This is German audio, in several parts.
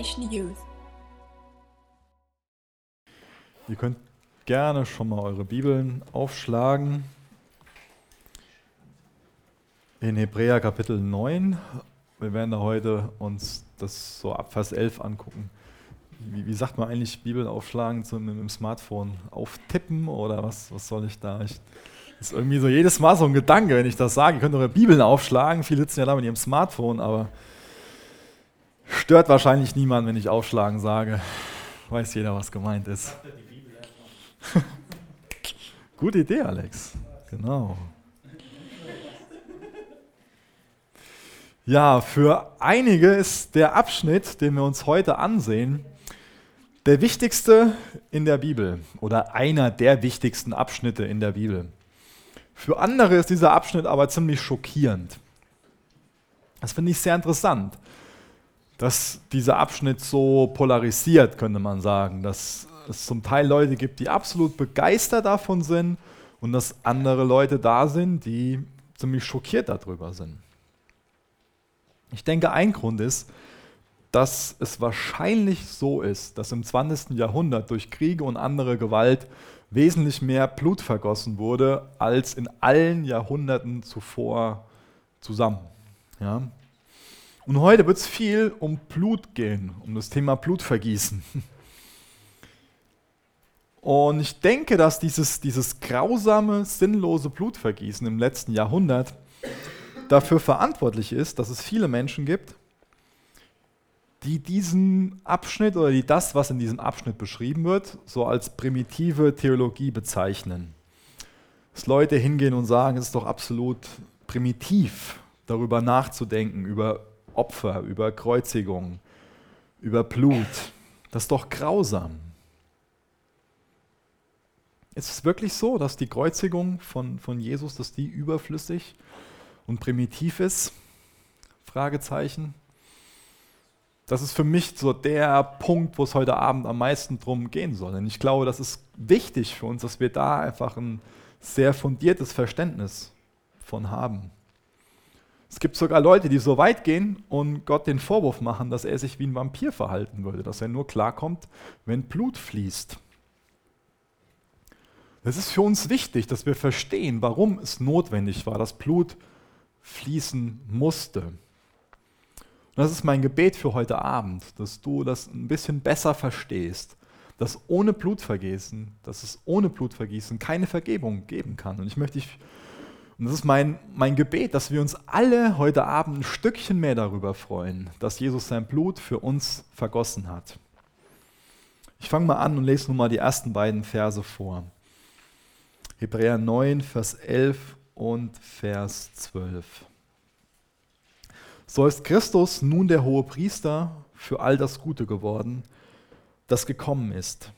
Generation Youth. Ihr könnt gerne schon mal eure Bibeln aufschlagen. In Hebräer Kapitel 9. Wir werden da heute uns das so ab Vers 11 angucken. Wie, wie sagt man eigentlich Bibeln aufschlagen zum, mit dem Smartphone? Auftippen oder was, was soll ich da? Ich, das ist irgendwie so jedes Mal so ein Gedanke, wenn ich das sage. Ihr könnt eure Bibeln aufschlagen. Viele sitzen ja da mit ihrem Smartphone, aber stört wahrscheinlich niemand, wenn ich aufschlagen sage. Weiß jeder, was gemeint ist. Gute Idee, Alex. Genau. Ja, für einige ist der Abschnitt, den wir uns heute ansehen, der wichtigste in der Bibel oder einer der wichtigsten Abschnitte in der Bibel. Für andere ist dieser Abschnitt aber ziemlich schockierend. Das finde ich sehr interessant, dass dieser Abschnitt so polarisiert, könnte man sagen, dass es zum Teil Leute gibt, die absolut begeistert davon sind und dass andere Leute da sind, die ziemlich schockiert darüber sind. Ich denke, ein Grund ist, dass es wahrscheinlich so ist, dass im 20. Jahrhundert durch Kriege und andere Gewalt wesentlich mehr Blut vergossen wurde als in allen Jahrhunderten zuvor zusammen. Ja? Und heute wird es viel um Blut gehen, um das Thema Blutvergießen. Und ich denke, dass dieses, dieses grausame, sinnlose Blutvergießen im letzten Jahrhundert dafür verantwortlich ist, dass es viele Menschen gibt, die diesen Abschnitt oder die das, was in diesem Abschnitt beschrieben wird, so als primitive Theologie bezeichnen. Dass Leute hingehen und sagen, es ist doch absolut primitiv, darüber nachzudenken, über Opfer, über Kreuzigung, über Blut. Das ist doch grausam. Ist es wirklich so, dass die Kreuzigung von, von Jesus, dass die überflüssig und primitiv ist? Fragezeichen. Das ist für mich so der Punkt, wo es heute Abend am meisten drum gehen soll. Und ich glaube, das ist wichtig für uns, dass wir da einfach ein sehr fundiertes Verständnis von haben. Es gibt sogar Leute, die so weit gehen und Gott den Vorwurf machen, dass er sich wie ein Vampir verhalten würde, dass er nur klarkommt, wenn Blut fließt. Es ist für uns wichtig, dass wir verstehen, warum es notwendig war, dass Blut fließen musste. Und das ist mein Gebet für heute Abend, dass du das ein bisschen besser verstehst, dass ohne Blutvergießen, dass es ohne Blutvergießen keine Vergebung geben kann. Und ich möchte dich, und das ist mein, mein Gebet, dass wir uns alle heute Abend ein Stückchen mehr darüber freuen, dass Jesus sein Blut für uns vergossen hat. Ich fange mal an und lese nun mal die ersten beiden Verse vor. Hebräer 9, Vers 11 und Vers 12. So ist Christus nun der hohe Priester für all das Gute geworden, das gekommen ist.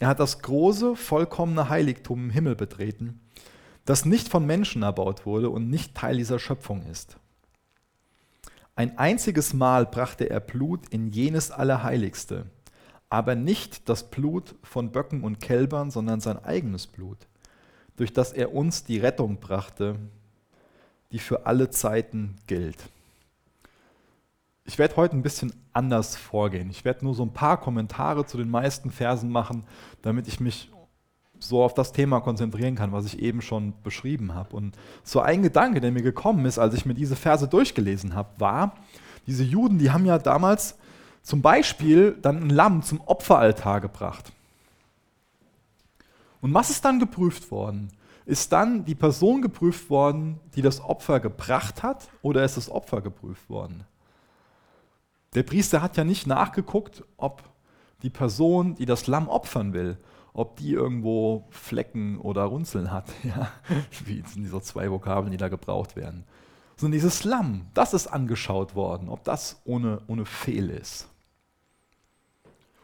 Er hat das große, vollkommene Heiligtum im Himmel betreten, das nicht von Menschen erbaut wurde und nicht Teil dieser Schöpfung ist. Ein einziges Mal brachte er Blut in jenes Allerheiligste, aber nicht das Blut von Böcken und Kälbern, sondern sein eigenes Blut durch das er uns die Rettung brachte, die für alle Zeiten gilt. Ich werde heute ein bisschen anders vorgehen. Ich werde nur so ein paar Kommentare zu den meisten Versen machen, damit ich mich so auf das Thema konzentrieren kann, was ich eben schon beschrieben habe. Und so ein Gedanke, der mir gekommen ist, als ich mir diese Verse durchgelesen habe, war, diese Juden, die haben ja damals zum Beispiel dann ein Lamm zum Opferaltar gebracht. Und was ist dann geprüft worden? Ist dann die Person geprüft worden, die das Opfer gebracht hat, oder ist das Opfer geprüft worden? Der Priester hat ja nicht nachgeguckt, ob die Person, die das Lamm opfern will, ob die irgendwo Flecken oder Runzeln hat, ja, wie sind diese zwei Vokabeln, die da gebraucht werden. Sondern dieses Lamm, das ist angeschaut worden, ob das ohne, ohne Fehl ist.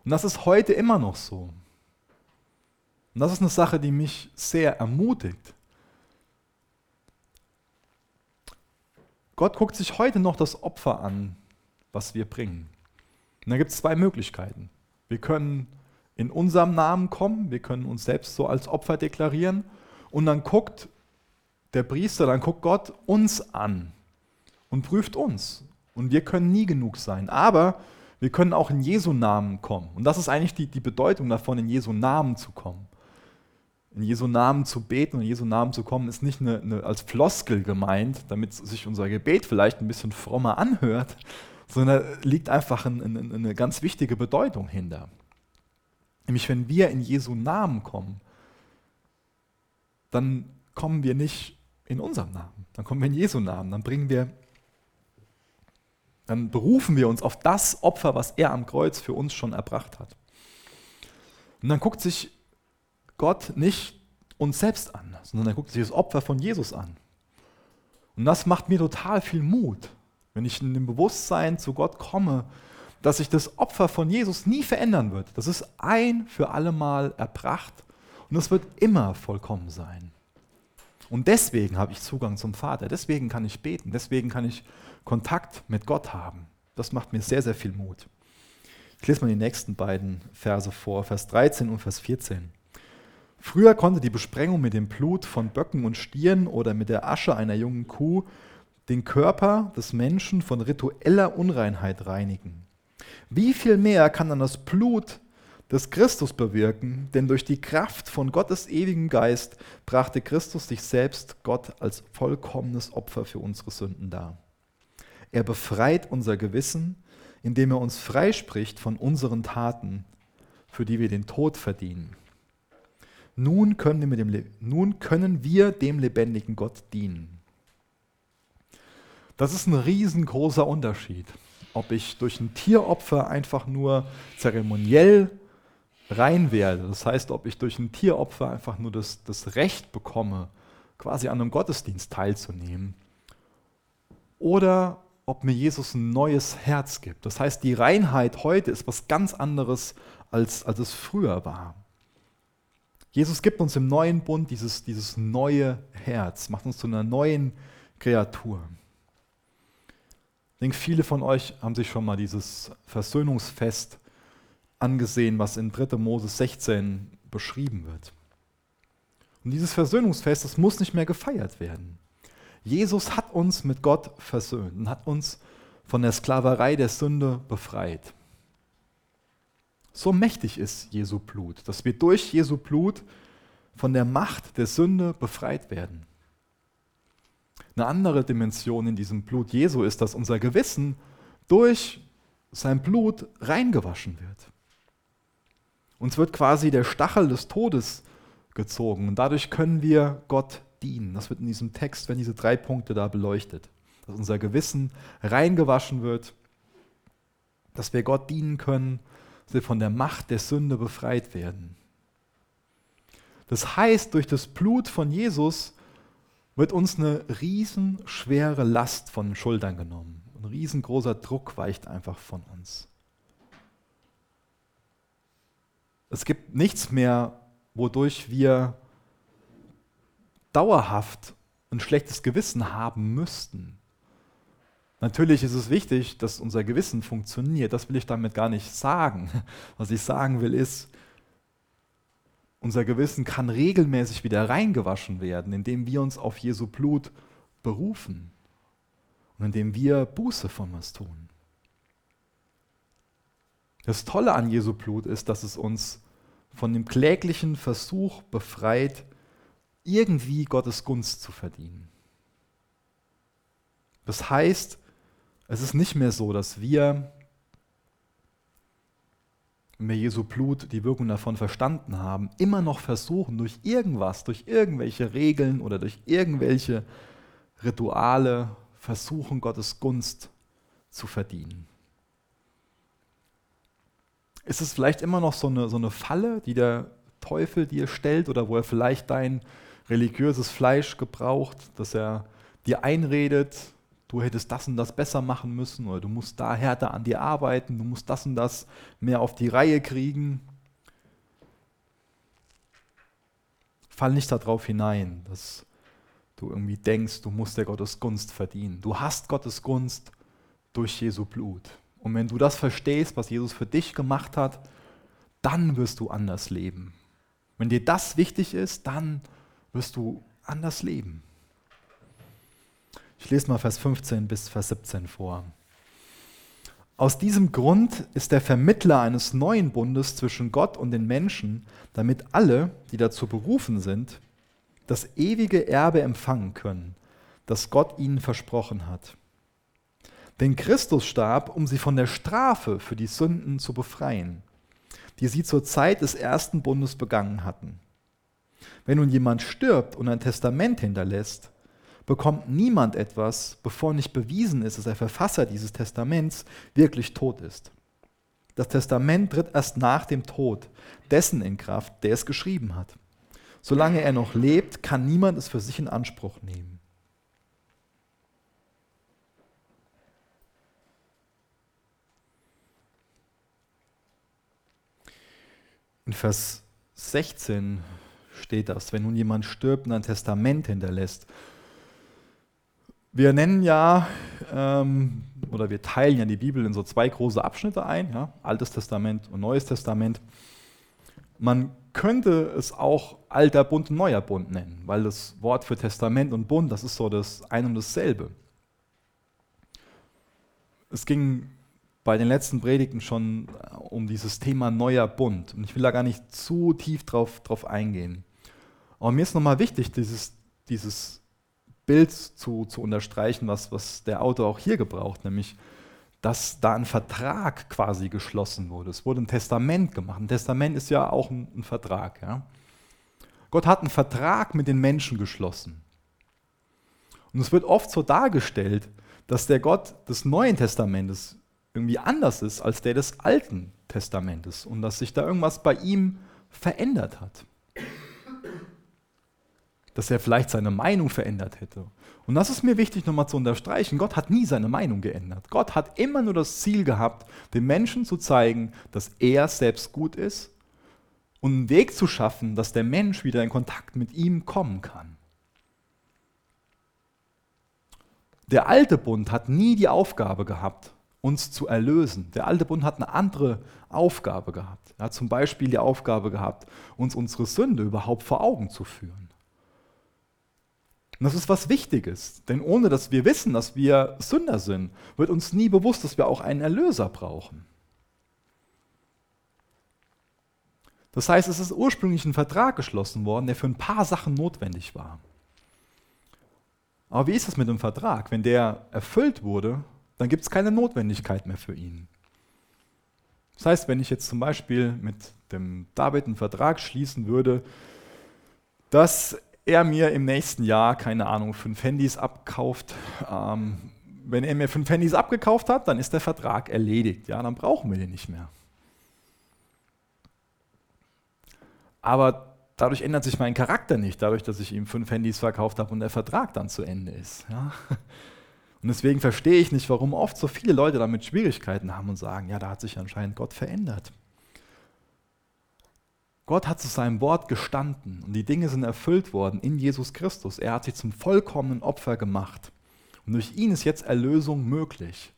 Und das ist heute immer noch so. Und das ist eine Sache, die mich sehr ermutigt. Gott guckt sich heute noch das Opfer an, was wir bringen. Und da gibt es zwei Möglichkeiten. Wir können in unserem Namen kommen, wir können uns selbst so als Opfer deklarieren und dann guckt der Priester, dann guckt Gott uns an und prüft uns. Und wir können nie genug sein. Aber wir können auch in Jesu Namen kommen. Und das ist eigentlich die, die Bedeutung davon, in Jesu Namen zu kommen. In Jesu Namen zu beten und in Jesu Namen zu kommen, ist nicht eine, eine, als Floskel gemeint, damit sich unser Gebet vielleicht ein bisschen frommer anhört, sondern liegt einfach ein, ein, eine ganz wichtige Bedeutung hinter. Nämlich, wenn wir in Jesu Namen kommen, dann kommen wir nicht in unserem Namen, dann kommen wir in Jesu Namen, dann bringen wir dann berufen wir uns auf das Opfer, was er am Kreuz für uns schon erbracht hat. Und dann guckt sich Gott nicht uns selbst an, sondern er guckt sich das Opfer von Jesus an. Und das macht mir total viel Mut, wenn ich in dem Bewusstsein zu Gott komme, dass sich das Opfer von Jesus nie verändern wird. Das ist ein für alle Mal erbracht und es wird immer vollkommen sein. Und deswegen habe ich Zugang zum Vater, deswegen kann ich beten, deswegen kann ich Kontakt mit Gott haben. Das macht mir sehr, sehr viel Mut. Ich lese mal die nächsten beiden Verse vor, Vers 13 und Vers 14. Früher konnte die Besprengung mit dem Blut von Böcken und Stieren oder mit der Asche einer jungen Kuh den Körper des Menschen von ritueller Unreinheit reinigen. Wie viel mehr kann dann das Blut des Christus bewirken, denn durch die Kraft von Gottes ewigem Geist brachte Christus sich selbst Gott als vollkommenes Opfer für unsere Sünden dar. Er befreit unser Gewissen, indem er uns freispricht von unseren Taten, für die wir den Tod verdienen. Nun können, wir dem, nun können wir dem lebendigen Gott dienen. Das ist ein riesengroßer Unterschied, ob ich durch ein Tieropfer einfach nur zeremoniell rein werde. Das heißt, ob ich durch ein Tieropfer einfach nur das, das Recht bekomme, quasi an einem Gottesdienst teilzunehmen. Oder ob mir Jesus ein neues Herz gibt. Das heißt, die Reinheit heute ist was ganz anderes, als, als es früher war. Jesus gibt uns im neuen Bund dieses, dieses neue Herz, macht uns zu einer neuen Kreatur. Ich denke, viele von euch haben sich schon mal dieses Versöhnungsfest angesehen, was in 3. Mose 16 beschrieben wird. Und dieses Versöhnungsfest, das muss nicht mehr gefeiert werden. Jesus hat uns mit Gott versöhnt und hat uns von der Sklaverei der Sünde befreit. So mächtig ist Jesu Blut, dass wir durch Jesu Blut von der Macht der Sünde befreit werden. Eine andere Dimension in diesem Blut Jesu ist, dass unser Gewissen durch sein Blut reingewaschen wird. Uns wird quasi der Stachel des Todes gezogen und dadurch können wir Gott dienen. Das wird in diesem Text, wenn diese drei Punkte da beleuchtet. Dass unser Gewissen reingewaschen wird, dass wir Gott dienen können, dass wir von der Macht der Sünde befreit werden. Das heißt, durch das Blut von Jesus wird uns eine riesenschwere Last von den Schultern genommen. Ein riesengroßer Druck weicht einfach von uns. Es gibt nichts mehr, wodurch wir dauerhaft ein schlechtes Gewissen haben müssten. Natürlich ist es wichtig, dass unser Gewissen funktioniert. Das will ich damit gar nicht sagen. Was ich sagen will ist, unser Gewissen kann regelmäßig wieder reingewaschen werden, indem wir uns auf Jesu Blut berufen und indem wir Buße von was tun. Das Tolle an Jesu Blut ist, dass es uns von dem kläglichen Versuch befreit, irgendwie Gottes Gunst zu verdienen. Das heißt, es ist nicht mehr so, dass wir, wir Jesu Blut die Wirkung davon verstanden haben, immer noch versuchen, durch irgendwas, durch irgendwelche Regeln oder durch irgendwelche Rituale versuchen, Gottes Gunst zu verdienen. Ist es vielleicht immer noch so eine, so eine Falle, die der Teufel dir stellt oder wo er vielleicht dein religiöses Fleisch gebraucht, dass er dir einredet, du hättest das und das besser machen müssen oder du musst da härter an dir arbeiten, du musst das und das mehr auf die Reihe kriegen. Fall nicht darauf hinein, dass du irgendwie denkst, du musst der Gottes Gunst verdienen. Du hast Gottes Gunst durch Jesu Blut. Und wenn du das verstehst, was Jesus für dich gemacht hat, dann wirst du anders leben. Wenn dir das wichtig ist, dann wirst du anders leben. Ich lese mal Vers 15 bis Vers 17 vor. Aus diesem Grund ist der Vermittler eines neuen Bundes zwischen Gott und den Menschen, damit alle, die dazu berufen sind, das ewige Erbe empfangen können, das Gott ihnen versprochen hat. Denn Christus starb, um sie von der Strafe für die Sünden zu befreien, die sie zur Zeit des ersten Bundes begangen hatten. Wenn nun jemand stirbt und ein Testament hinterlässt, bekommt niemand etwas, bevor nicht bewiesen ist, dass der Verfasser dieses Testaments wirklich tot ist. Das Testament tritt erst nach dem Tod dessen in Kraft, der es geschrieben hat. Solange er noch lebt, kann niemand es für sich in Anspruch nehmen. In Vers 16 steht das, wenn nun jemand stirbt und ein Testament hinterlässt. Wir nennen ja, ähm, oder wir teilen ja die Bibel in so zwei große Abschnitte ein, ja? Altes Testament und Neues Testament. Man könnte es auch Alter Bund und Neuer Bund nennen, weil das Wort für Testament und Bund, das ist so das ein und dasselbe. Es ging bei den letzten Predigten schon äh, um dieses Thema neuer Bund. Und ich will da gar nicht zu tief drauf, drauf eingehen. Aber mir ist nochmal wichtig, dieses, dieses Bild zu, zu unterstreichen, was, was der Autor auch hier gebraucht, nämlich, dass da ein Vertrag quasi geschlossen wurde. Es wurde ein Testament gemacht. Ein Testament ist ja auch ein, ein Vertrag. Ja? Gott hat einen Vertrag mit den Menschen geschlossen. Und es wird oft so dargestellt, dass der Gott des Neuen Testamentes irgendwie anders ist als der des Alten Testamentes und dass sich da irgendwas bei ihm verändert hat. Dass er vielleicht seine Meinung verändert hätte. Und das ist mir wichtig nochmal zu unterstreichen. Gott hat nie seine Meinung geändert. Gott hat immer nur das Ziel gehabt, den Menschen zu zeigen, dass er selbst gut ist und einen Weg zu schaffen, dass der Mensch wieder in Kontakt mit ihm kommen kann. Der alte Bund hat nie die Aufgabe gehabt, uns zu erlösen. Der alte Bund hat eine andere Aufgabe gehabt. Er hat zum Beispiel die Aufgabe gehabt, uns unsere Sünde überhaupt vor Augen zu führen. Und das ist was Wichtiges, denn ohne dass wir wissen, dass wir Sünder sind, wird uns nie bewusst, dass wir auch einen Erlöser brauchen. Das heißt, es ist ursprünglich ein Vertrag geschlossen worden, der für ein paar Sachen notwendig war. Aber wie ist es mit dem Vertrag? Wenn der erfüllt wurde, dann gibt es keine Notwendigkeit mehr für ihn. Das heißt, wenn ich jetzt zum Beispiel mit dem David einen Vertrag schließen würde, dass er mir im nächsten Jahr, keine Ahnung, fünf Handys abkauft, ähm, wenn er mir fünf Handys abgekauft hat, dann ist der Vertrag erledigt. Ja, dann brauchen wir den nicht mehr. Aber dadurch ändert sich mein Charakter nicht, dadurch, dass ich ihm fünf Handys verkauft habe und der Vertrag dann zu Ende ist. Ja? Und deswegen verstehe ich nicht, warum oft so viele Leute damit Schwierigkeiten haben und sagen, ja, da hat sich anscheinend Gott verändert. Gott hat zu seinem Wort gestanden und die Dinge sind erfüllt worden in Jesus Christus. Er hat sich zum vollkommenen Opfer gemacht. Und durch ihn ist jetzt Erlösung möglich.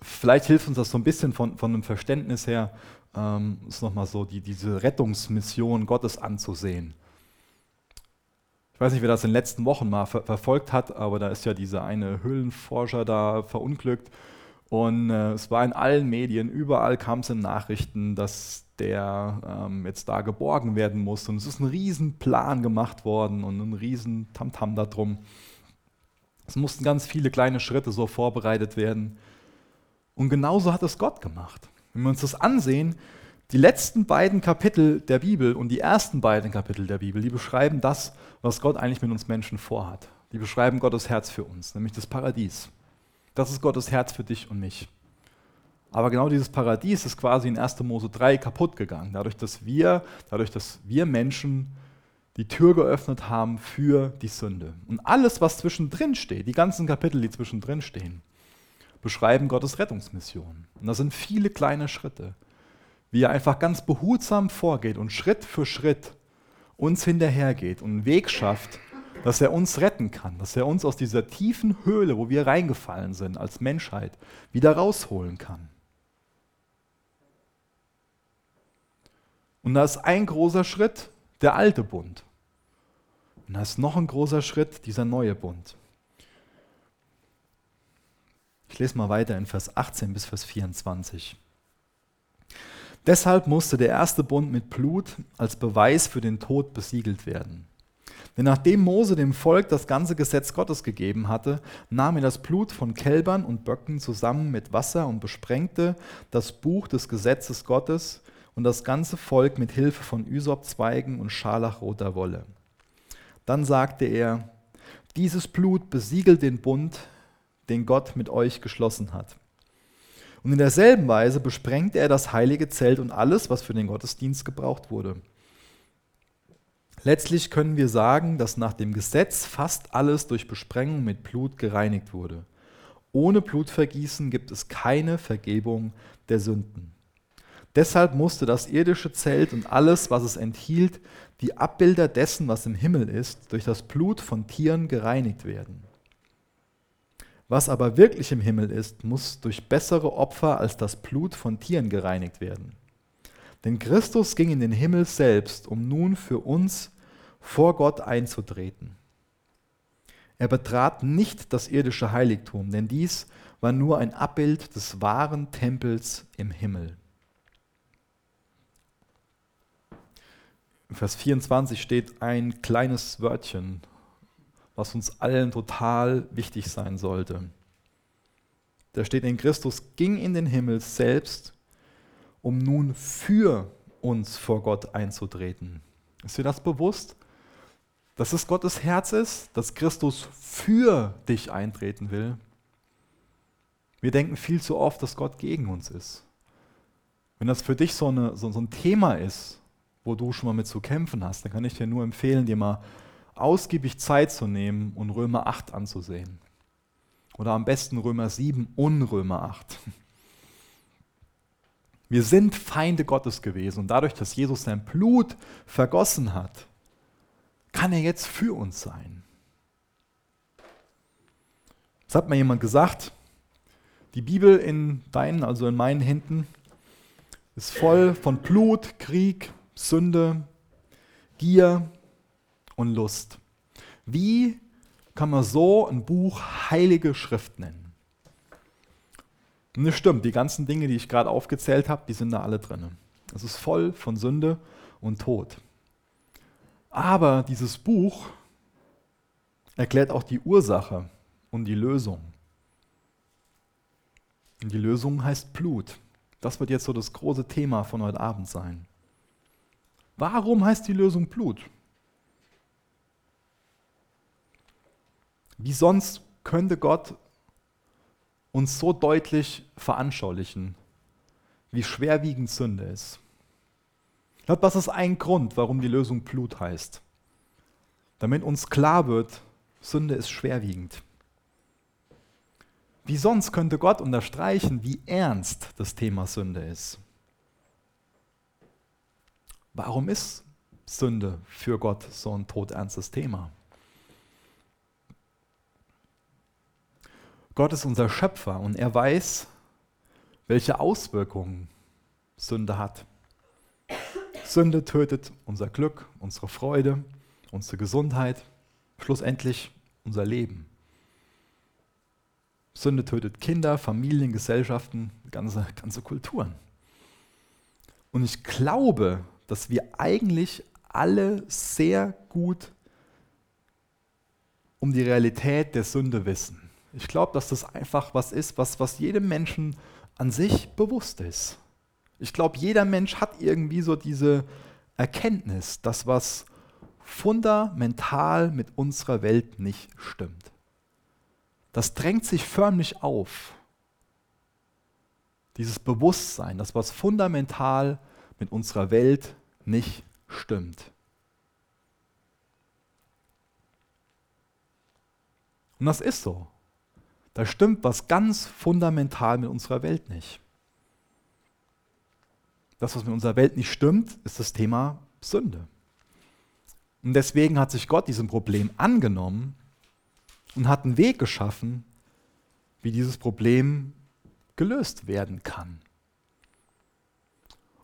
Vielleicht hilft uns das so ein bisschen von, von einem Verständnis her, ähm, ist nochmal so, die, diese Rettungsmission Gottes anzusehen. Ich weiß nicht, wer das in den letzten Wochen mal ver verfolgt hat, aber da ist ja dieser eine Höhlenforscher da verunglückt. Und äh, es war in allen Medien, überall kam es in Nachrichten, dass der ähm, jetzt da geborgen werden muss. Und es ist ein Riesenplan gemacht worden und ein riesen Tamtam darum. Es mussten ganz viele kleine Schritte so vorbereitet werden. Und genauso hat es Gott gemacht. Wenn wir uns das ansehen, die letzten beiden Kapitel der Bibel und die ersten beiden Kapitel der Bibel, die beschreiben das, was Gott eigentlich mit uns Menschen vorhat. Die beschreiben Gottes Herz für uns, nämlich das Paradies. Das ist Gottes Herz für dich und mich. Aber genau dieses Paradies ist quasi in 1. Mose 3 kaputt gegangen, dadurch, dass wir, dadurch, dass wir Menschen die Tür geöffnet haben für die Sünde. Und alles, was zwischendrin steht, die ganzen Kapitel, die zwischendrin stehen, beschreiben Gottes Rettungsmission. Und das sind viele kleine Schritte wie er einfach ganz behutsam vorgeht und Schritt für Schritt uns hinterhergeht und einen Weg schafft, dass er uns retten kann, dass er uns aus dieser tiefen Höhle, wo wir reingefallen sind als Menschheit, wieder rausholen kann. Und da ist ein großer Schritt der alte Bund. Und da ist noch ein großer Schritt dieser neue Bund. lese mal weiter in Vers 18 bis Vers 24. Deshalb musste der erste Bund mit Blut als Beweis für den Tod besiegelt werden. Denn nachdem Mose dem Volk das ganze Gesetz Gottes gegeben hatte, nahm er das Blut von Kälbern und Böcken zusammen mit Wasser und besprengte das Buch des Gesetzes Gottes und das ganze Volk mit Hilfe von Ysopzweigen und scharlachroter Wolle. Dann sagte er, dieses Blut besiegelt den Bund, den Gott mit euch geschlossen hat. Und in derselben Weise besprengte er das heilige Zelt und alles, was für den Gottesdienst gebraucht wurde. Letztlich können wir sagen, dass nach dem Gesetz fast alles durch Besprengung mit Blut gereinigt wurde. Ohne Blutvergießen gibt es keine Vergebung der Sünden. Deshalb musste das irdische Zelt und alles, was es enthielt, die Abbilder dessen, was im Himmel ist, durch das Blut von Tieren gereinigt werden. Was aber wirklich im Himmel ist, muss durch bessere Opfer als das Blut von Tieren gereinigt werden. Denn Christus ging in den Himmel selbst, um nun für uns vor Gott einzutreten. Er betrat nicht das irdische Heiligtum, denn dies war nur ein Abbild des wahren Tempels im Himmel. In Vers 24 steht ein kleines Wörtchen, was uns allen total wichtig sein sollte. Da steht in Christus ging in den Himmel selbst, um nun für uns vor Gott einzutreten. Ist dir das bewusst? Dass es Gottes Herz ist, dass Christus für dich eintreten will. Wir denken viel zu oft, dass Gott gegen uns ist. Wenn das für dich so, eine, so, so ein Thema ist, wo du schon mal mit zu kämpfen hast, dann kann ich dir nur empfehlen, dir mal ausgiebig Zeit zu nehmen und Römer 8 anzusehen. Oder am besten Römer 7 und Römer 8. Wir sind Feinde Gottes gewesen und dadurch, dass Jesus sein Blut vergossen hat, kann er jetzt für uns sein. Das hat mir jemand gesagt, die Bibel in deinen, also in meinen Händen, ist voll von Blut, Krieg, Sünde, Gier und Lust. Wie kann man so ein Buch Heilige Schrift nennen? Und das stimmt, die ganzen Dinge, die ich gerade aufgezählt habe, die sind da alle drin. Es ist voll von Sünde und Tod. Aber dieses Buch erklärt auch die Ursache und die Lösung. Und die Lösung heißt Blut. Das wird jetzt so das große Thema von heute Abend sein. Warum heißt die Lösung Blut? Wie sonst könnte Gott uns so deutlich veranschaulichen, wie schwerwiegend Sünde ist? Ich glaube, das ist ein Grund, warum die Lösung Blut heißt. Damit uns klar wird, Sünde ist schwerwiegend. Wie sonst könnte Gott unterstreichen, wie ernst das Thema Sünde ist? Warum ist Sünde für Gott so ein todernstes Thema? Gott ist unser Schöpfer und er weiß, welche Auswirkungen Sünde hat. Sünde tötet unser Glück, unsere Freude, unsere Gesundheit, schlussendlich unser Leben. Sünde tötet Kinder, Familien, Gesellschaften, ganze, ganze Kulturen. Und ich glaube, dass wir eigentlich alle sehr gut um die Realität der Sünde wissen. Ich glaube, dass das einfach was ist, was, was jedem Menschen an sich bewusst ist. Ich glaube, jeder Mensch hat irgendwie so diese Erkenntnis, dass was fundamental mit unserer Welt nicht stimmt. Das drängt sich förmlich auf. Dieses Bewusstsein, dass was fundamental mit unserer Welt nicht stimmt. Und das ist so. Da stimmt was ganz fundamental mit unserer Welt nicht. Das, was mit unserer Welt nicht stimmt, ist das Thema Sünde. Und deswegen hat sich Gott diesem Problem angenommen und hat einen Weg geschaffen, wie dieses Problem gelöst werden kann.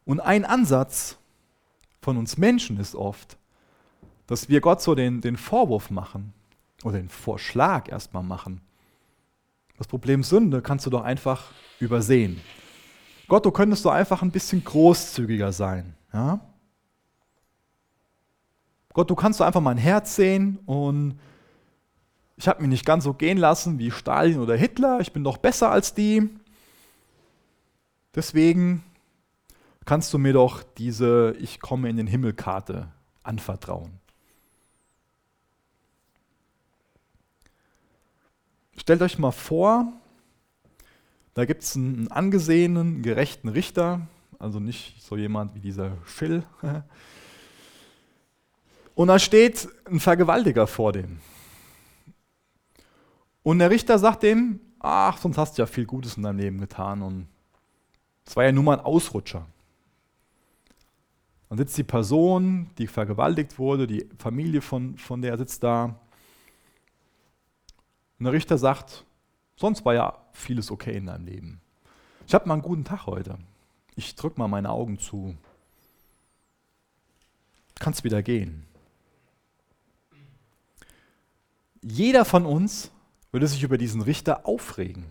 Und ein Ansatz von uns Menschen ist oft, dass wir Gott so den, den Vorwurf machen oder den Vorschlag erstmal machen. Das Problem Sünde kannst du doch einfach übersehen. Gott, du könntest doch einfach ein bisschen großzügiger sein. Ja? Gott, du kannst doch einfach mein Herz sehen und ich habe mich nicht ganz so gehen lassen wie Stalin oder Hitler. Ich bin doch besser als die. Deswegen kannst du mir doch diese Ich komme in den Himmelkarte anvertrauen. Stellt euch mal vor, da gibt es einen angesehenen, gerechten Richter, also nicht so jemand wie dieser Schill. Und da steht ein Vergewaltiger vor dem. Und der Richter sagt dem, ach, sonst hast du ja viel Gutes in deinem Leben getan und es war ja nur mal ein Ausrutscher. Dann sitzt die Person, die vergewaltigt wurde, die Familie von, von der sitzt da. Und der Richter sagt, sonst war ja vieles okay in deinem Leben. Ich habe mal einen guten Tag heute. Ich drücke mal meine Augen zu. Kannst wieder gehen. Jeder von uns würde sich über diesen Richter aufregen.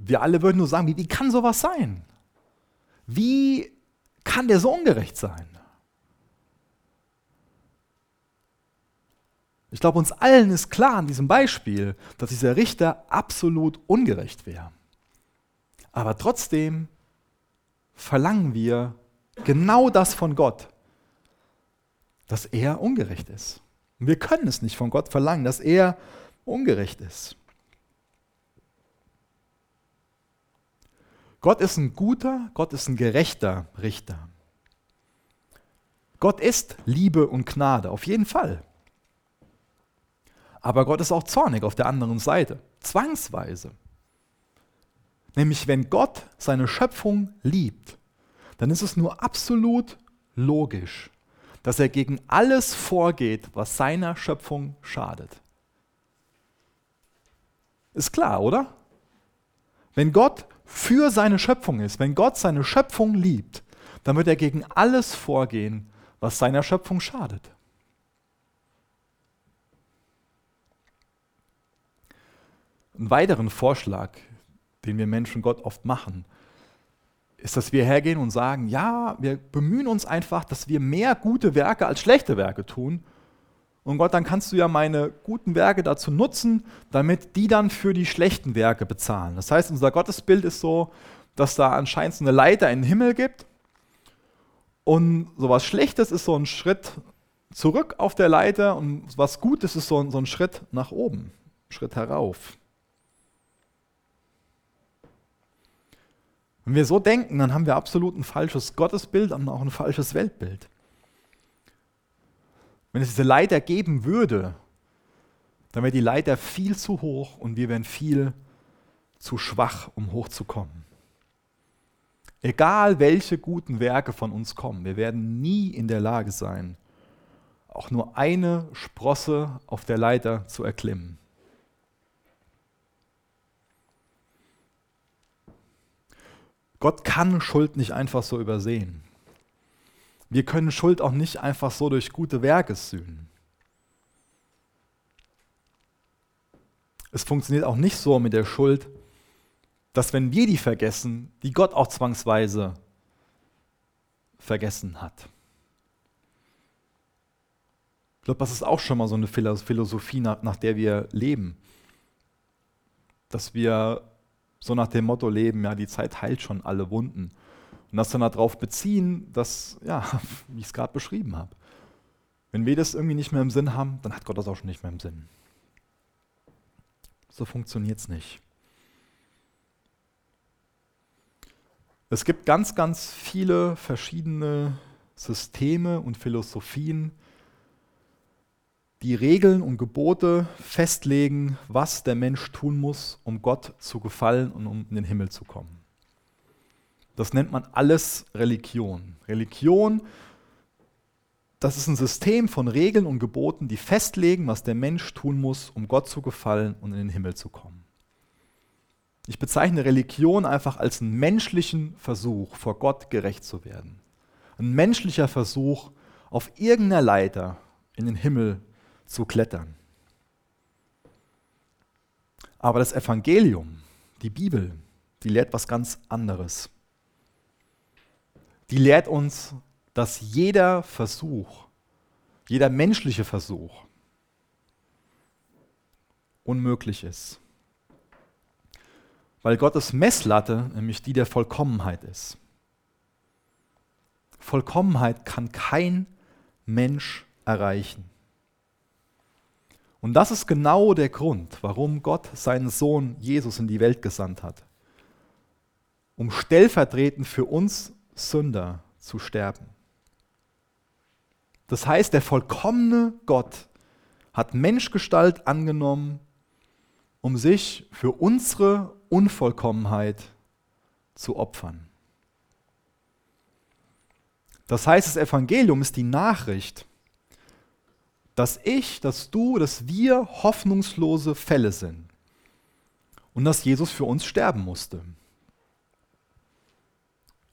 Wir alle würden nur sagen, wie, wie kann sowas sein? Wie kann der so ungerecht sein? Ich glaube, uns allen ist klar an diesem Beispiel, dass dieser Richter absolut ungerecht wäre. Aber trotzdem verlangen wir genau das von Gott, dass er ungerecht ist. Und wir können es nicht von Gott verlangen, dass er ungerecht ist. Gott ist ein guter, Gott ist ein gerechter Richter. Gott ist Liebe und Gnade, auf jeden Fall. Aber Gott ist auch zornig auf der anderen Seite, zwangsweise. Nämlich wenn Gott seine Schöpfung liebt, dann ist es nur absolut logisch, dass er gegen alles vorgeht, was seiner Schöpfung schadet. Ist klar, oder? Wenn Gott für seine Schöpfung ist, wenn Gott seine Schöpfung liebt, dann wird er gegen alles vorgehen, was seiner Schöpfung schadet. Einen weiteren Vorschlag, den wir Menschen Gott oft machen, ist, dass wir hergehen und sagen, ja, wir bemühen uns einfach, dass wir mehr gute Werke als schlechte Werke tun. Und Gott, dann kannst du ja meine guten Werke dazu nutzen, damit die dann für die schlechten Werke bezahlen. Das heißt, unser Gottesbild ist so, dass da anscheinend so eine Leiter in den Himmel gibt. Und sowas Schlechtes ist so ein Schritt zurück auf der Leiter und was Gutes ist so ein, so ein Schritt nach oben, Schritt herauf. Wenn wir so denken, dann haben wir absolut ein falsches Gottesbild und auch ein falsches Weltbild. Wenn es diese Leiter geben würde, dann wäre die Leiter viel zu hoch und wir wären viel zu schwach, um hochzukommen. Egal welche guten Werke von uns kommen, wir werden nie in der Lage sein, auch nur eine Sprosse auf der Leiter zu erklimmen. Gott kann Schuld nicht einfach so übersehen. Wir können Schuld auch nicht einfach so durch gute Werke sühnen. Es funktioniert auch nicht so mit der Schuld, dass wenn wir die vergessen, die Gott auch zwangsweise vergessen hat. Ich glaube, das ist auch schon mal so eine Philosophie, nach, nach der wir leben. Dass wir so nach dem Motto leben, ja, die Zeit heilt schon alle Wunden. Und das dann darauf beziehen, dass, ja, wie ich es gerade beschrieben habe. Wenn wir das irgendwie nicht mehr im Sinn haben, dann hat Gott das auch schon nicht mehr im Sinn. So funktioniert es nicht. Es gibt ganz, ganz viele verschiedene Systeme und Philosophien, die Regeln und Gebote festlegen, was der Mensch tun muss, um Gott zu gefallen und um in den Himmel zu kommen. Das nennt man alles Religion. Religion, das ist ein System von Regeln und Geboten, die festlegen, was der Mensch tun muss, um Gott zu gefallen und in den Himmel zu kommen. Ich bezeichne Religion einfach als einen menschlichen Versuch, vor Gott gerecht zu werden. Ein menschlicher Versuch, auf irgendeiner Leiter in den Himmel zu klettern. Aber das Evangelium, die Bibel, die lehrt was ganz anderes. Die lehrt uns, dass jeder Versuch, jeder menschliche Versuch unmöglich ist. Weil Gottes Messlatte nämlich die der Vollkommenheit ist. Vollkommenheit kann kein Mensch erreichen. Und das ist genau der Grund, warum Gott seinen Sohn Jesus in die Welt gesandt hat. Um stellvertretend für uns Sünder zu sterben. Das heißt, der vollkommene Gott hat Menschgestalt angenommen, um sich für unsere Unvollkommenheit zu opfern. Das heißt, das Evangelium ist die Nachricht, dass ich, dass du, dass wir hoffnungslose Fälle sind und dass Jesus für uns sterben musste.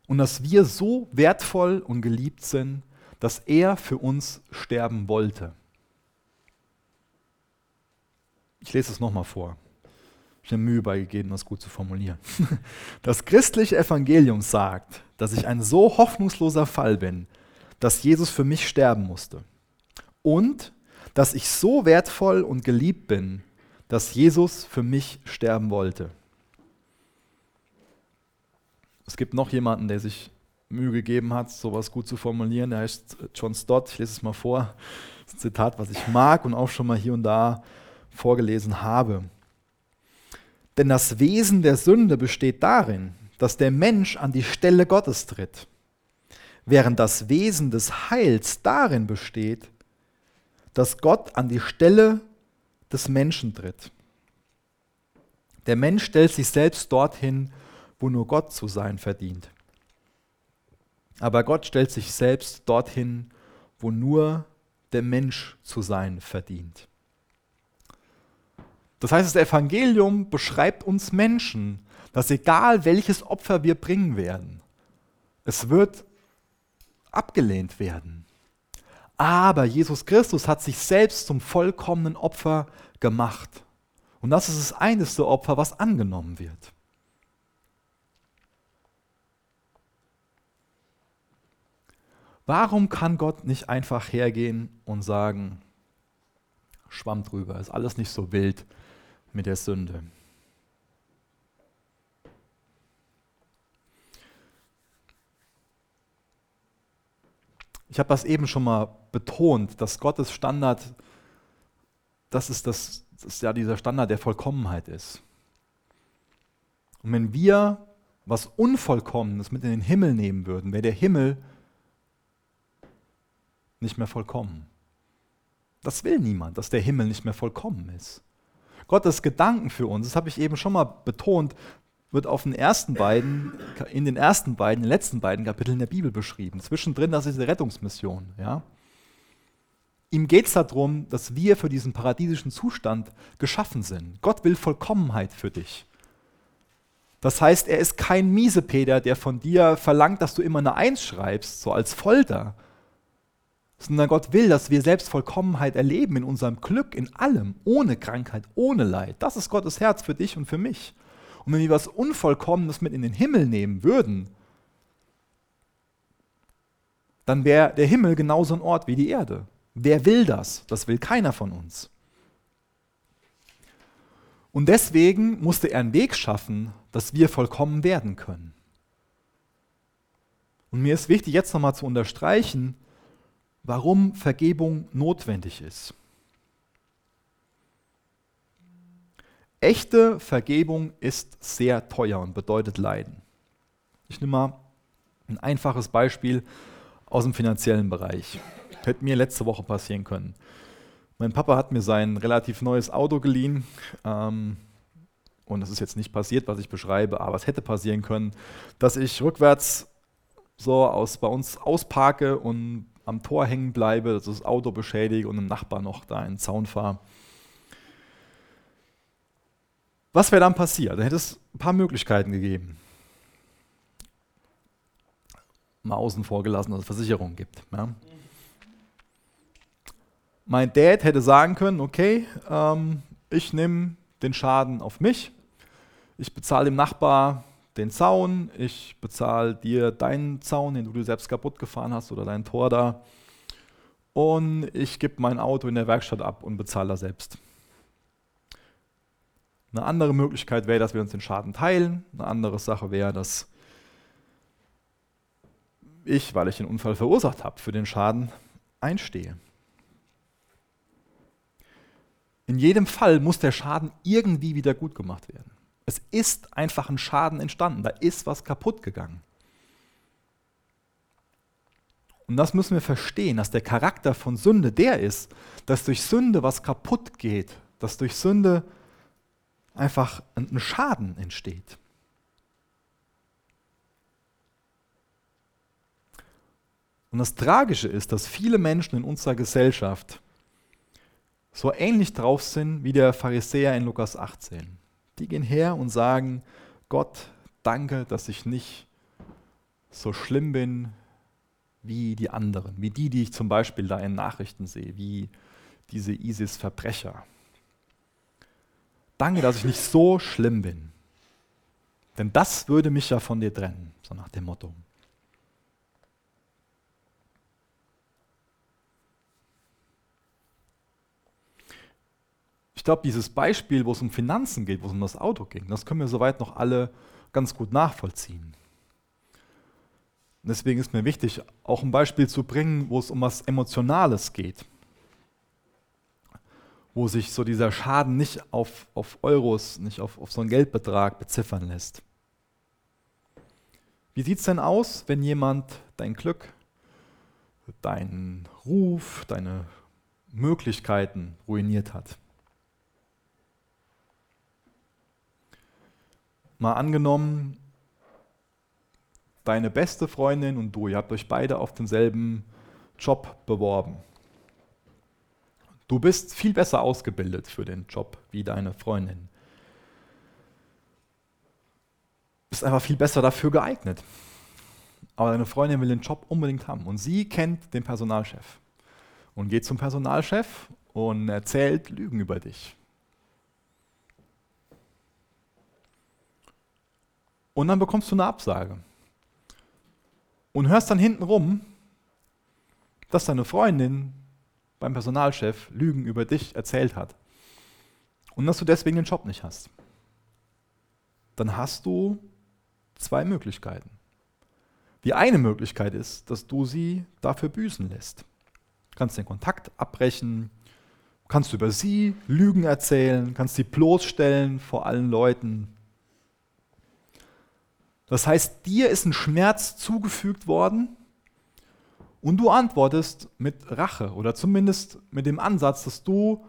Und dass wir so wertvoll und geliebt sind, dass er für uns sterben wollte. Ich lese es nochmal vor. Ich habe Mühe beigegeben, das gut zu formulieren. Das christliche Evangelium sagt, dass ich ein so hoffnungsloser Fall bin, dass Jesus für mich sterben musste. Und dass ich so wertvoll und geliebt bin, dass Jesus für mich sterben wollte. Es gibt noch jemanden, der sich Mühe gegeben hat, sowas gut zu formulieren. Der heißt John Stott. Ich lese es mal vor. Das ist ein Zitat, was ich mag und auch schon mal hier und da vorgelesen habe. Denn das Wesen der Sünde besteht darin, dass der Mensch an die Stelle Gottes tritt, während das Wesen des Heils darin besteht, dass Gott an die Stelle des Menschen tritt. Der Mensch stellt sich selbst dorthin, wo nur Gott zu sein verdient. Aber Gott stellt sich selbst dorthin, wo nur der Mensch zu sein verdient. Das heißt, das Evangelium beschreibt uns Menschen, dass egal welches Opfer wir bringen werden, es wird abgelehnt werden. Aber Jesus Christus hat sich selbst zum vollkommenen Opfer gemacht. Und das ist das einzige Opfer, was angenommen wird. Warum kann Gott nicht einfach hergehen und sagen, Schwamm drüber, ist alles nicht so wild mit der Sünde? Ich habe das eben schon mal betont, dass Gottes Standard, das ist, das, das ist ja dieser Standard der Vollkommenheit ist. Und wenn wir was Unvollkommenes mit in den Himmel nehmen würden, wäre der Himmel nicht mehr vollkommen. Das will niemand, dass der Himmel nicht mehr vollkommen ist. Gottes Gedanken für uns, das habe ich eben schon mal betont, wird auf den ersten beiden, in den ersten beiden, den letzten beiden Kapiteln der Bibel beschrieben. Zwischendrin, das ist die Rettungsmission. Ja? Ihm geht es darum, dass wir für diesen paradiesischen Zustand geschaffen sind. Gott will Vollkommenheit für dich. Das heißt, er ist kein Miesepeter, der von dir verlangt, dass du immer eine Eins schreibst, so als Folter. Sondern Gott will, dass wir selbst Vollkommenheit erleben in unserem Glück, in allem, ohne Krankheit, ohne Leid. Das ist Gottes Herz für dich und für mich. Und wenn wir was Unvollkommenes mit in den Himmel nehmen würden, dann wäre der Himmel genauso ein Ort wie die Erde. Wer will das? Das will keiner von uns. Und deswegen musste er einen Weg schaffen, dass wir vollkommen werden können. Und mir ist wichtig, jetzt nochmal zu unterstreichen, warum Vergebung notwendig ist. Echte Vergebung ist sehr teuer und bedeutet Leiden. Ich nehme mal ein einfaches Beispiel aus dem finanziellen Bereich. Hätte mir letzte Woche passieren können. Mein Papa hat mir sein relativ neues Auto geliehen. Ähm, und das ist jetzt nicht passiert, was ich beschreibe, aber es hätte passieren können, dass ich rückwärts so aus, bei uns ausparke und am Tor hängen bleibe, dass das Auto beschädige und ein Nachbar noch da in den Zaun fahre. Was wäre dann passiert? Da hätte es ein paar Möglichkeiten gegeben. Mal außen vor gelassen, dass es Versicherungen gibt. Ja. Mein Dad hätte sagen können, okay, ähm, ich nehme den Schaden auf mich. Ich bezahle dem Nachbar den Zaun, ich bezahle dir deinen Zaun, den du dir selbst kaputt gefahren hast oder dein Tor da. Und ich gebe mein Auto in der Werkstatt ab und bezahle da selbst. Eine andere Möglichkeit wäre, dass wir uns den Schaden teilen. Eine andere Sache wäre, dass ich, weil ich den Unfall verursacht habe, für den Schaden einstehe. In jedem Fall muss der Schaden irgendwie wieder gut gemacht werden. Es ist einfach ein Schaden entstanden, da ist was kaputt gegangen. Und das müssen wir verstehen, dass der Charakter von Sünde der ist, dass durch Sünde was kaputt geht, dass durch Sünde einfach ein Schaden entsteht. Und das Tragische ist, dass viele Menschen in unserer Gesellschaft so ähnlich drauf sind wie der Pharisäer in Lukas 18. Die gehen her und sagen, Gott, danke, dass ich nicht so schlimm bin wie die anderen, wie die, die ich zum Beispiel da in Nachrichten sehe, wie diese ISIS-Verbrecher. Danke, dass ich nicht so schlimm bin. Denn das würde mich ja von dir trennen, so nach dem Motto. Ich glaube, dieses Beispiel, wo es um Finanzen geht, wo es um das Auto ging, das können wir soweit noch alle ganz gut nachvollziehen. Deswegen ist mir wichtig, auch ein Beispiel zu bringen, wo es um was Emotionales geht. Wo sich so dieser Schaden nicht auf, auf Euros, nicht auf, auf so einen Geldbetrag beziffern lässt. Wie sieht es denn aus, wenn jemand dein Glück, deinen Ruf, deine Möglichkeiten ruiniert hat? Mal angenommen, deine beste Freundin und du, ihr habt euch beide auf denselben Job beworben. Du bist viel besser ausgebildet für den Job wie deine Freundin. Bist einfach viel besser dafür geeignet. Aber deine Freundin will den Job unbedingt haben und sie kennt den Personalchef und geht zum Personalchef und erzählt Lügen über dich. Und dann bekommst du eine Absage. Und hörst dann hinten rum, dass deine Freundin beim Personalchef Lügen über dich erzählt hat. Und dass du deswegen den Job nicht hast. Dann hast du zwei Möglichkeiten. Die eine Möglichkeit ist, dass du sie dafür büßen lässt. Du kannst den Kontakt abbrechen, kannst über sie Lügen erzählen, kannst sie bloßstellen vor allen Leuten, das heißt, dir ist ein Schmerz zugefügt worden und du antwortest mit Rache oder zumindest mit dem Ansatz, dass du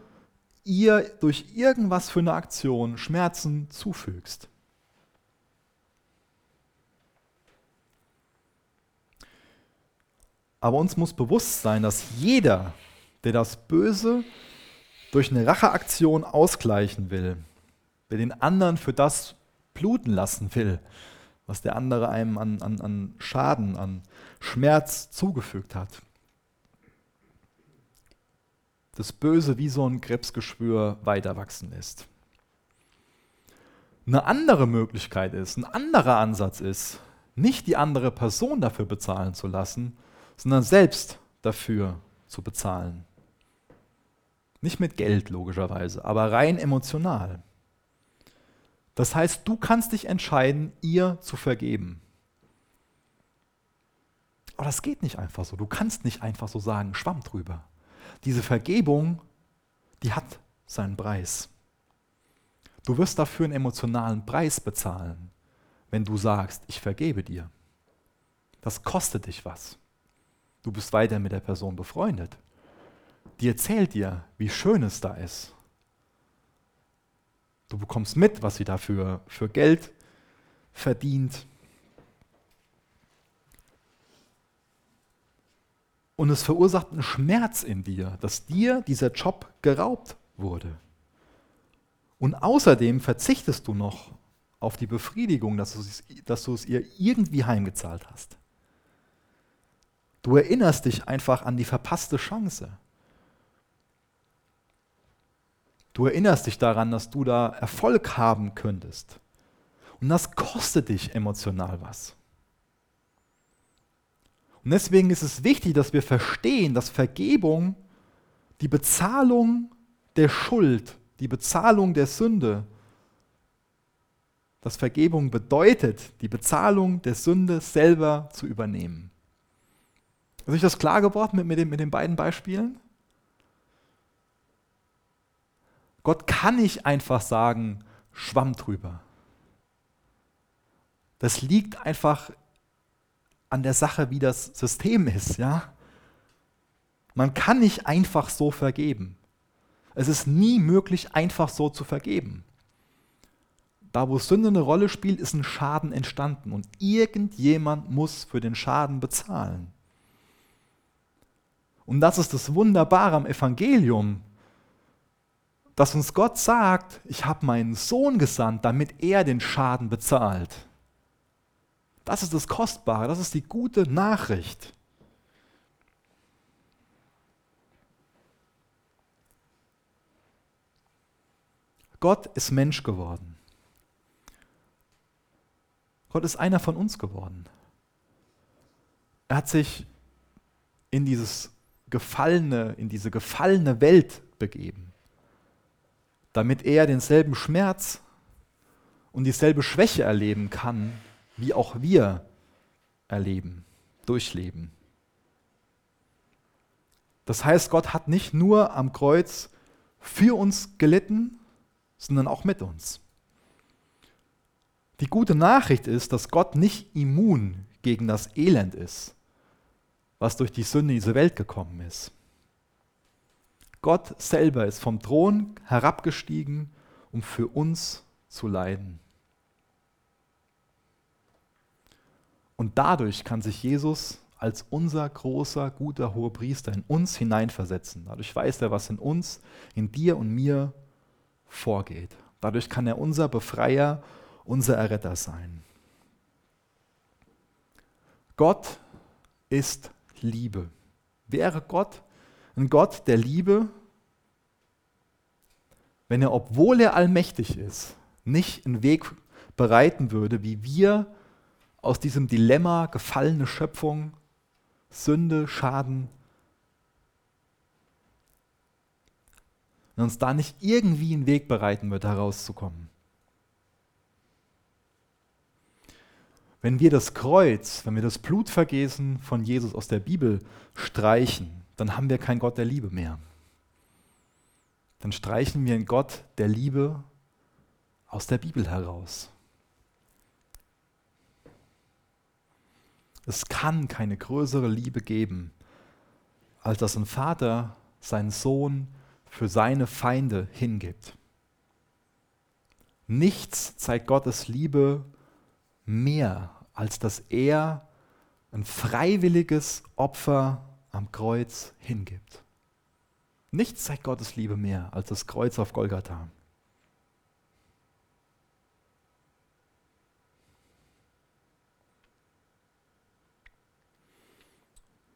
ihr durch irgendwas für eine Aktion Schmerzen zufügst. Aber uns muss bewusst sein, dass jeder, der das Böse durch eine Racheaktion ausgleichen will, der den anderen für das bluten lassen will, was der andere einem an, an, an Schaden, an Schmerz zugefügt hat. Das Böse wie so ein Krebsgeschwür weiter wachsen lässt. Eine andere Möglichkeit ist, ein anderer Ansatz ist, nicht die andere Person dafür bezahlen zu lassen, sondern selbst dafür zu bezahlen. Nicht mit Geld logischerweise, aber rein emotional. Das heißt, du kannst dich entscheiden, ihr zu vergeben. Aber das geht nicht einfach so. Du kannst nicht einfach so sagen, schwamm drüber. Diese Vergebung, die hat seinen Preis. Du wirst dafür einen emotionalen Preis bezahlen, wenn du sagst, ich vergebe dir. Das kostet dich was. Du bist weiter mit der Person befreundet. Die erzählt dir, wie schön es da ist. Du bekommst mit, was sie dafür für Geld verdient. Und es verursacht einen Schmerz in dir, dass dir dieser Job geraubt wurde. Und außerdem verzichtest du noch auf die Befriedigung, dass du, es, dass du es ihr irgendwie heimgezahlt hast. Du erinnerst dich einfach an die verpasste Chance. Du erinnerst dich daran, dass du da Erfolg haben könntest. Und das kostet dich emotional was. Und deswegen ist es wichtig, dass wir verstehen, dass Vergebung die Bezahlung der Schuld, die Bezahlung der Sünde, dass Vergebung bedeutet, die Bezahlung der Sünde selber zu übernehmen. Ist euch das klar geworden mit, mit, den, mit den beiden Beispielen? Gott kann nicht einfach sagen, Schwamm drüber. Das liegt einfach an der Sache, wie das System ist, ja? Man kann nicht einfach so vergeben. Es ist nie möglich, einfach so zu vergeben. Da, wo Sünde eine Rolle spielt, ist ein Schaden entstanden und irgendjemand muss für den Schaden bezahlen. Und das ist das Wunderbare am Evangelium, dass uns Gott sagt, ich habe meinen Sohn gesandt, damit er den Schaden bezahlt. Das ist das Kostbare, das ist die gute Nachricht. Gott ist Mensch geworden. Gott ist einer von uns geworden. Er hat sich in dieses gefallene, in diese gefallene Welt begeben, damit er denselben Schmerz und dieselbe Schwäche erleben kann, wie auch wir erleben, durchleben. Das heißt, Gott hat nicht nur am Kreuz für uns gelitten, sondern auch mit uns. Die gute Nachricht ist, dass Gott nicht immun gegen das Elend ist, was durch die Sünde in diese Welt gekommen ist. Gott selber ist vom Thron herabgestiegen, um für uns zu leiden. Und dadurch kann sich Jesus als unser großer, guter hoher Priester in uns hineinversetzen. Dadurch weiß er, was in uns, in dir und mir vorgeht. Dadurch kann er unser Befreier, unser Erretter sein. Gott ist Liebe. Wäre Gott ein Gott der Liebe, wenn er, obwohl er allmächtig ist, nicht einen Weg bereiten würde, wie wir aus diesem Dilemma gefallene Schöpfung, Sünde, Schaden und uns da nicht irgendwie einen Weg bereiten wird, herauszukommen. Wenn wir das Kreuz, wenn wir das Blutvergießen von Jesus aus der Bibel streichen, dann haben wir keinen Gott der Liebe mehr. Dann streichen wir einen Gott der Liebe aus der Bibel heraus. Es kann keine größere Liebe geben, als dass ein Vater seinen Sohn für seine Feinde hingibt. Nichts zeigt Gottes Liebe mehr, als dass er ein freiwilliges Opfer am Kreuz hingibt. Nichts zeigt Gottes Liebe mehr als das Kreuz auf Golgatha.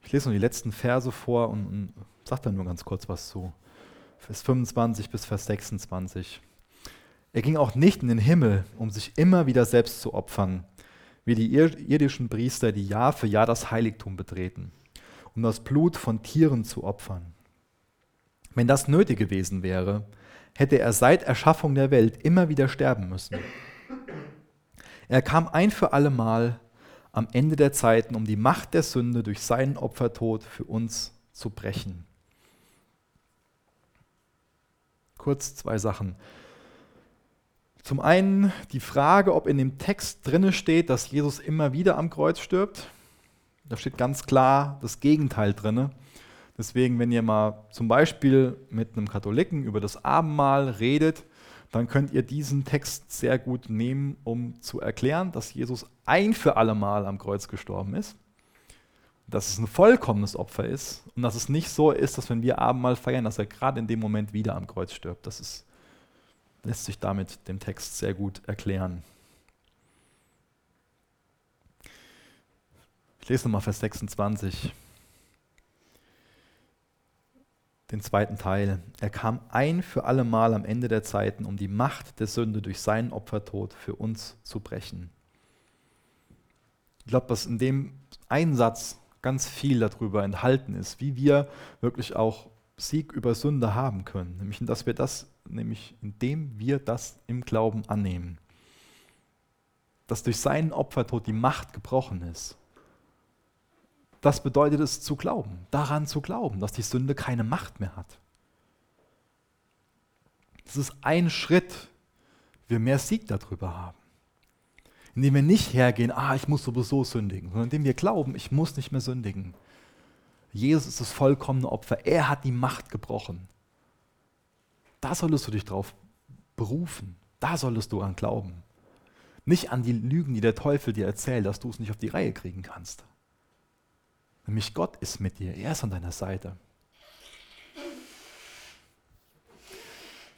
Ich lese noch die letzten Verse vor und, und sage dann nur ganz kurz was zu. Vers 25 bis Vers 26. Er ging auch nicht in den Himmel, um sich immer wieder selbst zu opfern, wie die irdischen Priester, die Jahr für Jahr das Heiligtum betreten, um das Blut von Tieren zu opfern. Wenn das nötig gewesen wäre, hätte er seit Erschaffung der Welt immer wieder sterben müssen. Er kam ein für allemal am Ende der Zeiten, um die Macht der Sünde durch seinen Opfertod für uns zu brechen. kurz zwei Sachen. Zum einen die Frage, ob in dem Text drinne steht, dass Jesus immer wieder am Kreuz stirbt. Da steht ganz klar das Gegenteil drinne. Deswegen, wenn ihr mal zum Beispiel mit einem Katholiken über das Abendmahl redet, dann könnt ihr diesen Text sehr gut nehmen, um zu erklären, dass Jesus ein für alle Mal am Kreuz gestorben ist dass es ein vollkommenes Opfer ist und dass es nicht so ist, dass wenn wir Abendmahl feiern, dass er gerade in dem Moment wieder am Kreuz stirbt. Das ist, lässt sich damit dem Text sehr gut erklären. Ich lese nochmal Vers 26. den zweiten Teil. Er kam ein für alle Mal am Ende der Zeiten, um die Macht der Sünde durch seinen Opfertod für uns zu brechen. Ich glaube, dass in dem Einsatz ganz viel darüber enthalten ist, wie wir wirklich auch Sieg über Sünde haben können. Nämlich, dass wir das, nämlich indem wir das im Glauben annehmen. Dass durch seinen Opfertod die Macht gebrochen ist. Das bedeutet es zu glauben, daran zu glauben, dass die Sünde keine Macht mehr hat. Das ist ein Schritt, wir mehr Sieg darüber haben. Indem wir nicht hergehen, ah, ich muss sowieso sündigen, sondern indem wir glauben, ich muss nicht mehr sündigen. Jesus ist das vollkommene Opfer. Er hat die Macht gebrochen. Da solltest du dich drauf berufen. Da solltest du an glauben. Nicht an die Lügen, die der Teufel dir erzählt, dass du es nicht auf die Reihe kriegen kannst. Nämlich Gott ist mit dir, er ist an deiner Seite.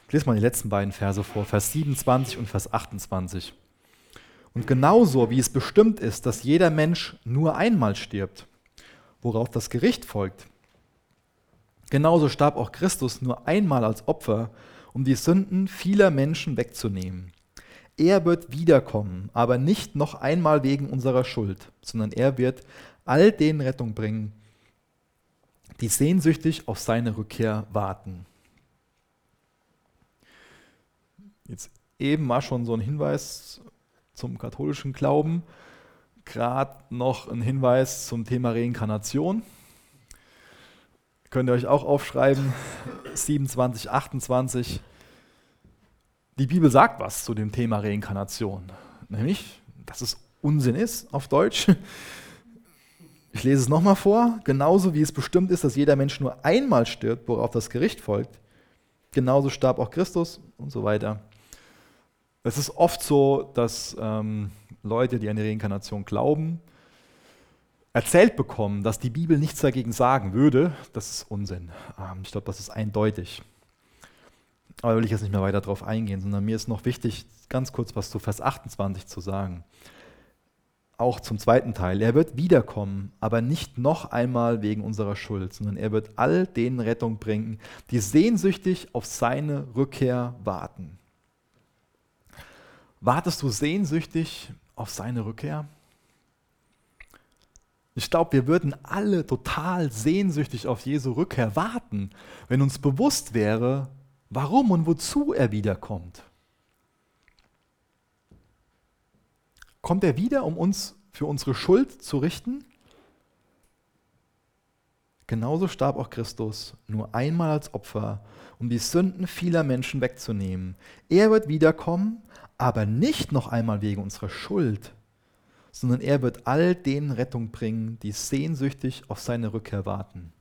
Ich lese mal die letzten beiden Verse vor, Vers 27 und Vers 28. Und genauso wie es bestimmt ist, dass jeder Mensch nur einmal stirbt, worauf das Gericht folgt, genauso starb auch Christus nur einmal als Opfer, um die Sünden vieler Menschen wegzunehmen. Er wird wiederkommen, aber nicht noch einmal wegen unserer Schuld, sondern er wird all denen Rettung bringen, die sehnsüchtig auf seine Rückkehr warten. Jetzt eben war schon so ein Hinweis zum katholischen Glauben, gerade noch ein Hinweis zum Thema Reinkarnation. Könnt ihr euch auch aufschreiben, 27, 28. Die Bibel sagt was zu dem Thema Reinkarnation, nämlich, dass es Unsinn ist auf Deutsch, ich lese es nochmal vor. Genauso wie es bestimmt ist, dass jeder Mensch nur einmal stirbt, worauf das Gericht folgt, genauso starb auch Christus und so weiter. Es ist oft so, dass ähm, Leute, die an die Reinkarnation glauben, erzählt bekommen, dass die Bibel nichts dagegen sagen würde. Das ist Unsinn. Ähm, ich glaube, das ist eindeutig. Aber da will ich jetzt nicht mehr weiter darauf eingehen, sondern mir ist noch wichtig, ganz kurz was zu Vers 28 zu sagen auch zum zweiten Teil. Er wird wiederkommen, aber nicht noch einmal wegen unserer Schuld, sondern er wird all denen Rettung bringen, die sehnsüchtig auf seine Rückkehr warten. Wartest du sehnsüchtig auf seine Rückkehr? Ich glaube, wir würden alle total sehnsüchtig auf Jesu Rückkehr warten, wenn uns bewusst wäre, warum und wozu er wiederkommt. Kommt er wieder, um uns für unsere Schuld zu richten? Genauso starb auch Christus nur einmal als Opfer, um die Sünden vieler Menschen wegzunehmen. Er wird wiederkommen, aber nicht noch einmal wegen unserer Schuld, sondern er wird all denen Rettung bringen, die sehnsüchtig auf seine Rückkehr warten.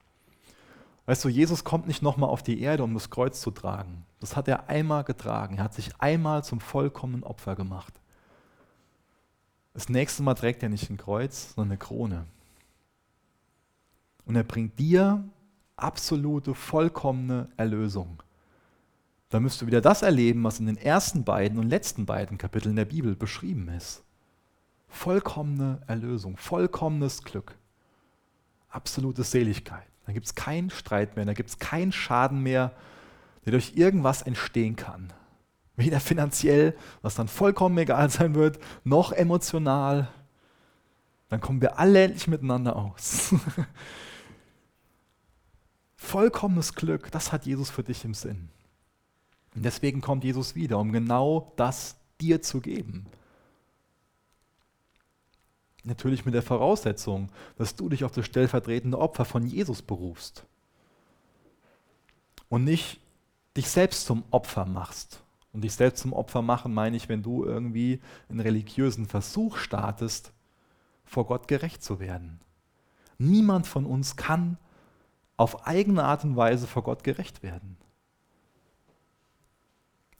Weißt du, Jesus kommt nicht nochmal auf die Erde, um das Kreuz zu tragen. Das hat er einmal getragen. Er hat sich einmal zum vollkommenen Opfer gemacht. Das nächste Mal trägt er nicht ein Kreuz, sondern eine Krone. Und er bringt dir absolute, vollkommene Erlösung. Da müsst du wieder das erleben, was in den ersten beiden und letzten beiden Kapiteln der Bibel beschrieben ist. Vollkommene Erlösung, vollkommenes Glück, absolute Seligkeit. Da gibt es keinen Streit mehr, da gibt es keinen Schaden mehr, der durch irgendwas entstehen kann weder finanziell, was dann vollkommen egal sein wird, noch emotional, dann kommen wir alle endlich miteinander aus. Vollkommenes Glück, das hat Jesus für dich im Sinn. Und deswegen kommt Jesus wieder, um genau das dir zu geben. Natürlich mit der Voraussetzung, dass du dich auf das stellvertretende Opfer von Jesus berufst und nicht dich selbst zum Opfer machst und dich selbst zum Opfer machen, meine ich, wenn du irgendwie einen religiösen Versuch startest, vor Gott gerecht zu werden. Niemand von uns kann auf eigene Art und Weise vor Gott gerecht werden.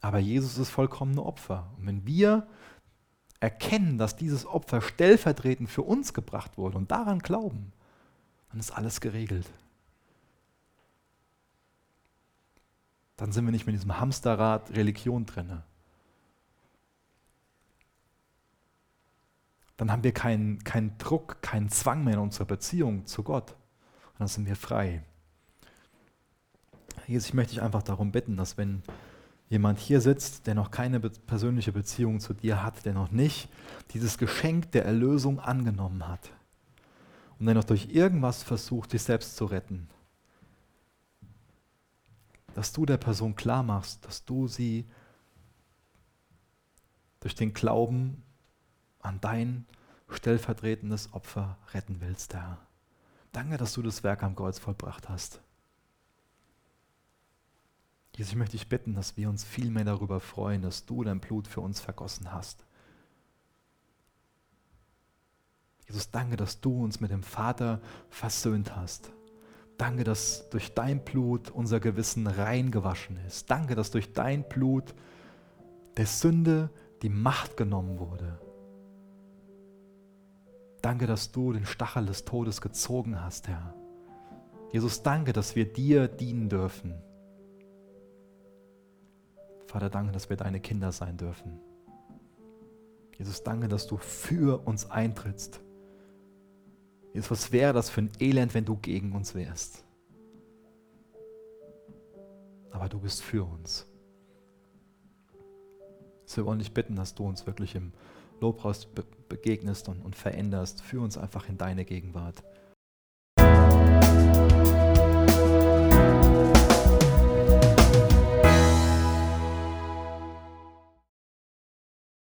Aber Jesus ist vollkommene Opfer. Und wenn wir erkennen, dass dieses Opfer stellvertretend für uns gebracht wurde und daran glauben, dann ist alles geregelt. Dann sind wir nicht mit diesem Hamsterrad Religion drin. Dann haben wir keinen kein Druck, keinen Zwang mehr in unserer Beziehung zu Gott. Und dann sind wir frei. Jesus, ich möchte dich einfach darum bitten, dass wenn jemand hier sitzt, der noch keine persönliche Beziehung zu dir hat, der noch nicht dieses Geschenk der Erlösung angenommen hat und der noch durch irgendwas versucht, sich selbst zu retten, dass du der Person klar machst, dass du sie durch den Glauben an dein stellvertretendes Opfer retten willst, Herr. Danke, dass du das Werk am Kreuz vollbracht hast. Jesus, ich möchte dich bitten, dass wir uns viel mehr darüber freuen, dass du dein Blut für uns vergossen hast. Jesus, danke, dass du uns mit dem Vater versöhnt hast. Danke, dass durch dein Blut unser Gewissen reingewaschen ist. Danke, dass durch dein Blut der Sünde die Macht genommen wurde. Danke, dass du den Stachel des Todes gezogen hast, Herr. Jesus, danke, dass wir dir dienen dürfen. Vater, danke, dass wir deine Kinder sein dürfen. Jesus, danke, dass du für uns eintrittst. Jesus, was wäre das für ein Elend, wenn du gegen uns wärst? Aber du bist für uns. So, wir wollen dich bitten, dass du uns wirklich im Lobpreis begegnest und, und veränderst. Führ uns einfach in deine Gegenwart.